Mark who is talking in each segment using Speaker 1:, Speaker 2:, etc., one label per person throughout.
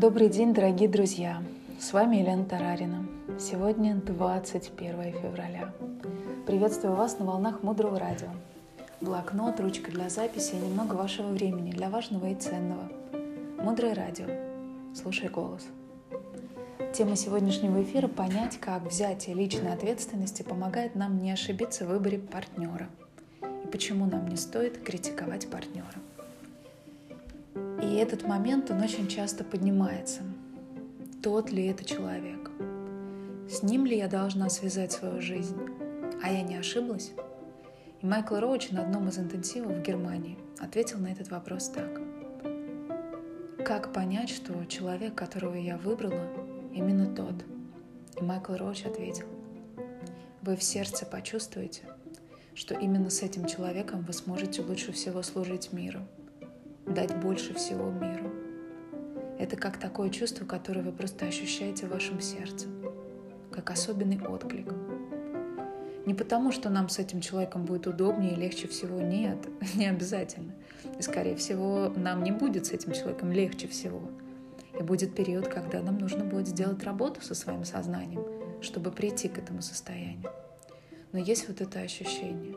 Speaker 1: Добрый день, дорогие друзья! С вами Елена Тарарина. Сегодня 21 февраля. Приветствую вас на волнах Мудрого Радио. Блокнот, ручка для записи и немного вашего времени для важного и ценного. Мудрое Радио. Слушай голос. Тема сегодняшнего эфира – понять, как взятие личной ответственности помогает нам не ошибиться в выборе партнера и почему нам не стоит критиковать партнера. И этот момент, он очень часто поднимается. Тот ли это человек? С ним ли я должна связать свою жизнь? А я не ошиблась? И Майкл Роуч на одном из интенсивов в Германии ответил на этот вопрос так. Как понять, что человек, которого я выбрала, именно тот? И Майкл Роуч ответил. Вы в сердце почувствуете, что именно с этим человеком вы сможете лучше всего служить миру – дать больше всего миру. Это как такое чувство, которое вы просто ощущаете в вашем сердце, как особенный отклик. Не потому, что нам с этим человеком будет удобнее и легче всего, нет, не обязательно. И, скорее всего, нам не будет с этим человеком легче всего. И будет период, когда нам нужно будет сделать работу со своим сознанием, чтобы прийти к этому состоянию. Но есть вот это ощущение.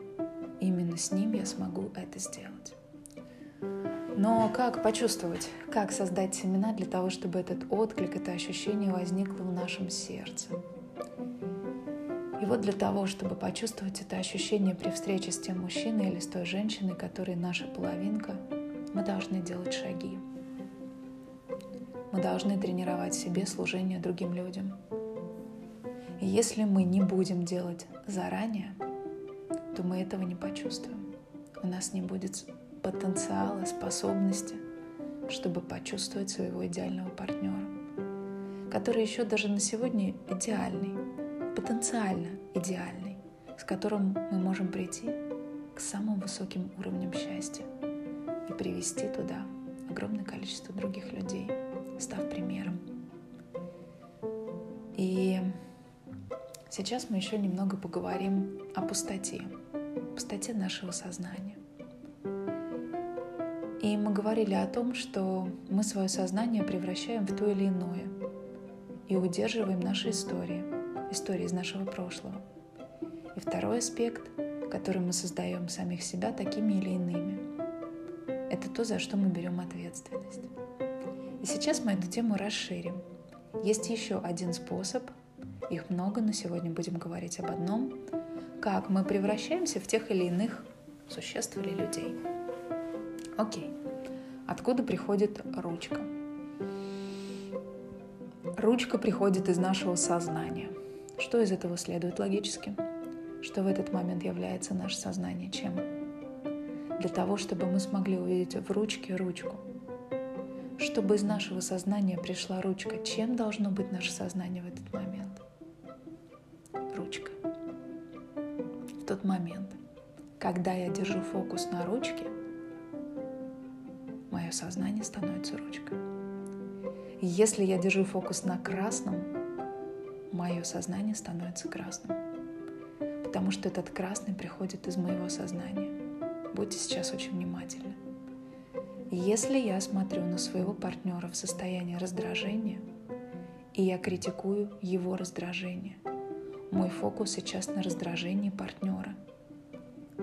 Speaker 1: Именно с ним я смогу это сделать. Но как почувствовать, как создать семена для того, чтобы этот отклик, это ощущение возникло в нашем сердце? И вот для того, чтобы почувствовать это ощущение при встрече с тем мужчиной или с той женщиной, которая наша половинка, мы должны делать шаги. Мы должны тренировать себе служение другим людям. И если мы не будем делать заранее, то мы этого не почувствуем. У нас не будет потенциала, способности, чтобы почувствовать своего идеального партнера, который еще даже на сегодня идеальный, потенциально идеальный, с которым мы можем прийти к самым высоким уровням счастья и привести туда огромное количество других людей, став примером. И сейчас мы еще немного поговорим о пустоте, пустоте нашего сознания. И мы говорили о том, что мы свое сознание превращаем в то или иное и удерживаем наши истории, истории из нашего прошлого. И второй аспект, который мы создаем самих себя такими или иными, это то, за что мы берем ответственность. И сейчас мы эту тему расширим. Есть еще один способ, их много, но сегодня будем говорить об одном, как мы превращаемся в тех или иных существ или людей. Окей. Откуда приходит ручка? Ручка приходит из нашего сознания. Что из этого следует логически? Что в этот момент является наше сознание чем? Для того, чтобы мы смогли увидеть в ручке ручку. Чтобы из нашего сознания пришла ручка, чем должно быть наше сознание в этот момент? Ручка. В тот момент, когда я держу фокус на ручке, мое сознание становится ручкой. если я держу фокус на красном, мое сознание становится красным. Потому что этот красный приходит из моего сознания. Будьте сейчас очень внимательны. Если я смотрю на своего партнера в состоянии раздражения, и я критикую его раздражение, мой фокус сейчас на раздражении партнера.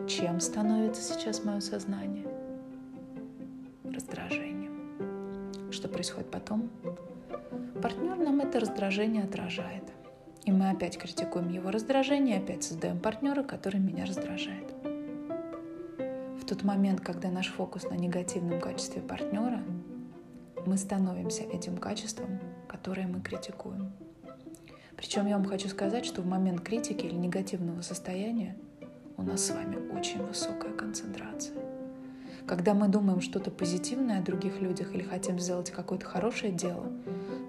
Speaker 1: Чем становится сейчас мое сознание? Раздражением. Что происходит потом? Партнер нам это раздражение отражает. И мы опять критикуем его раздражение, опять создаем партнера, который меня раздражает. В тот момент, когда наш фокус на негативном качестве партнера, мы становимся этим качеством, которое мы критикуем. Причем я вам хочу сказать, что в момент критики или негативного состояния у нас с вами очень высокая. Когда мы думаем что-то позитивное о других людях или хотим сделать какое-то хорошее дело,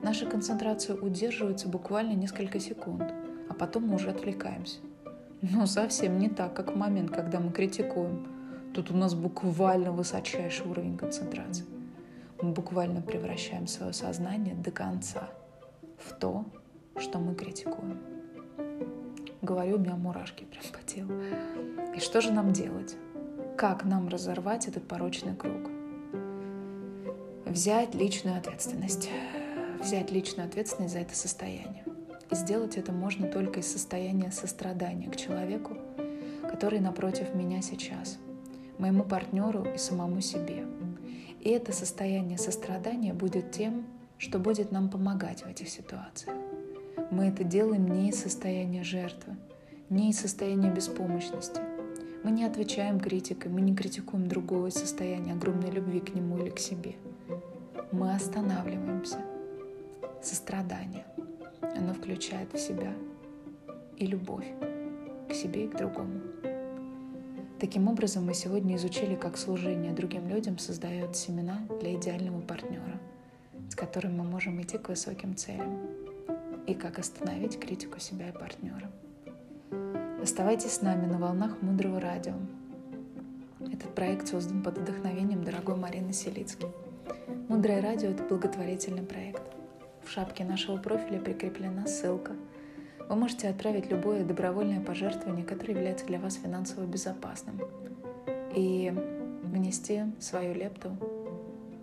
Speaker 1: наша концентрация удерживается буквально несколько секунд, а потом мы уже отвлекаемся. Но совсем не так, как в момент, когда мы критикуем. Тут у нас буквально высочайший уровень концентрации. Мы буквально превращаем свое сознание до конца в то, что мы критикуем. Говорю, у меня мурашки прям по телу. И что же нам делать? Как нам разорвать этот порочный круг? Взять личную ответственность. взять личную ответственность за это состояние. И сделать это можно только из состояния сострадания к человеку, который напротив меня сейчас, моему партнеру и самому себе. И это состояние сострадания будет тем, что будет нам помогать в этих ситуациях. Мы это делаем не из состояния жертвы, не из состояния беспомощности. Мы не отвечаем критикой, мы не критикуем другого состояния огромной любви к нему или к себе. Мы останавливаемся. Сострадание. Оно включает в себя и любовь к себе и к другому. Таким образом, мы сегодня изучили, как служение другим людям создает семена для идеального партнера, с которым мы можем идти к высоким целям, и как остановить критику себя и партнера. Оставайтесь с нами на волнах Мудрого Радио. Этот проект создан под вдохновением дорогой Марины Селицки. Мудрое радио – это благотворительный проект. В шапке нашего профиля прикреплена ссылка. Вы можете отправить любое добровольное пожертвование, которое является для вас финансово безопасным, и внести свою лепту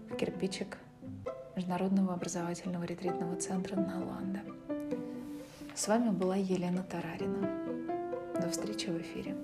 Speaker 1: в кирпичик Международного образовательного ретритного центра Наланда. С вами была Елена Тарарина. До встречи в эфире.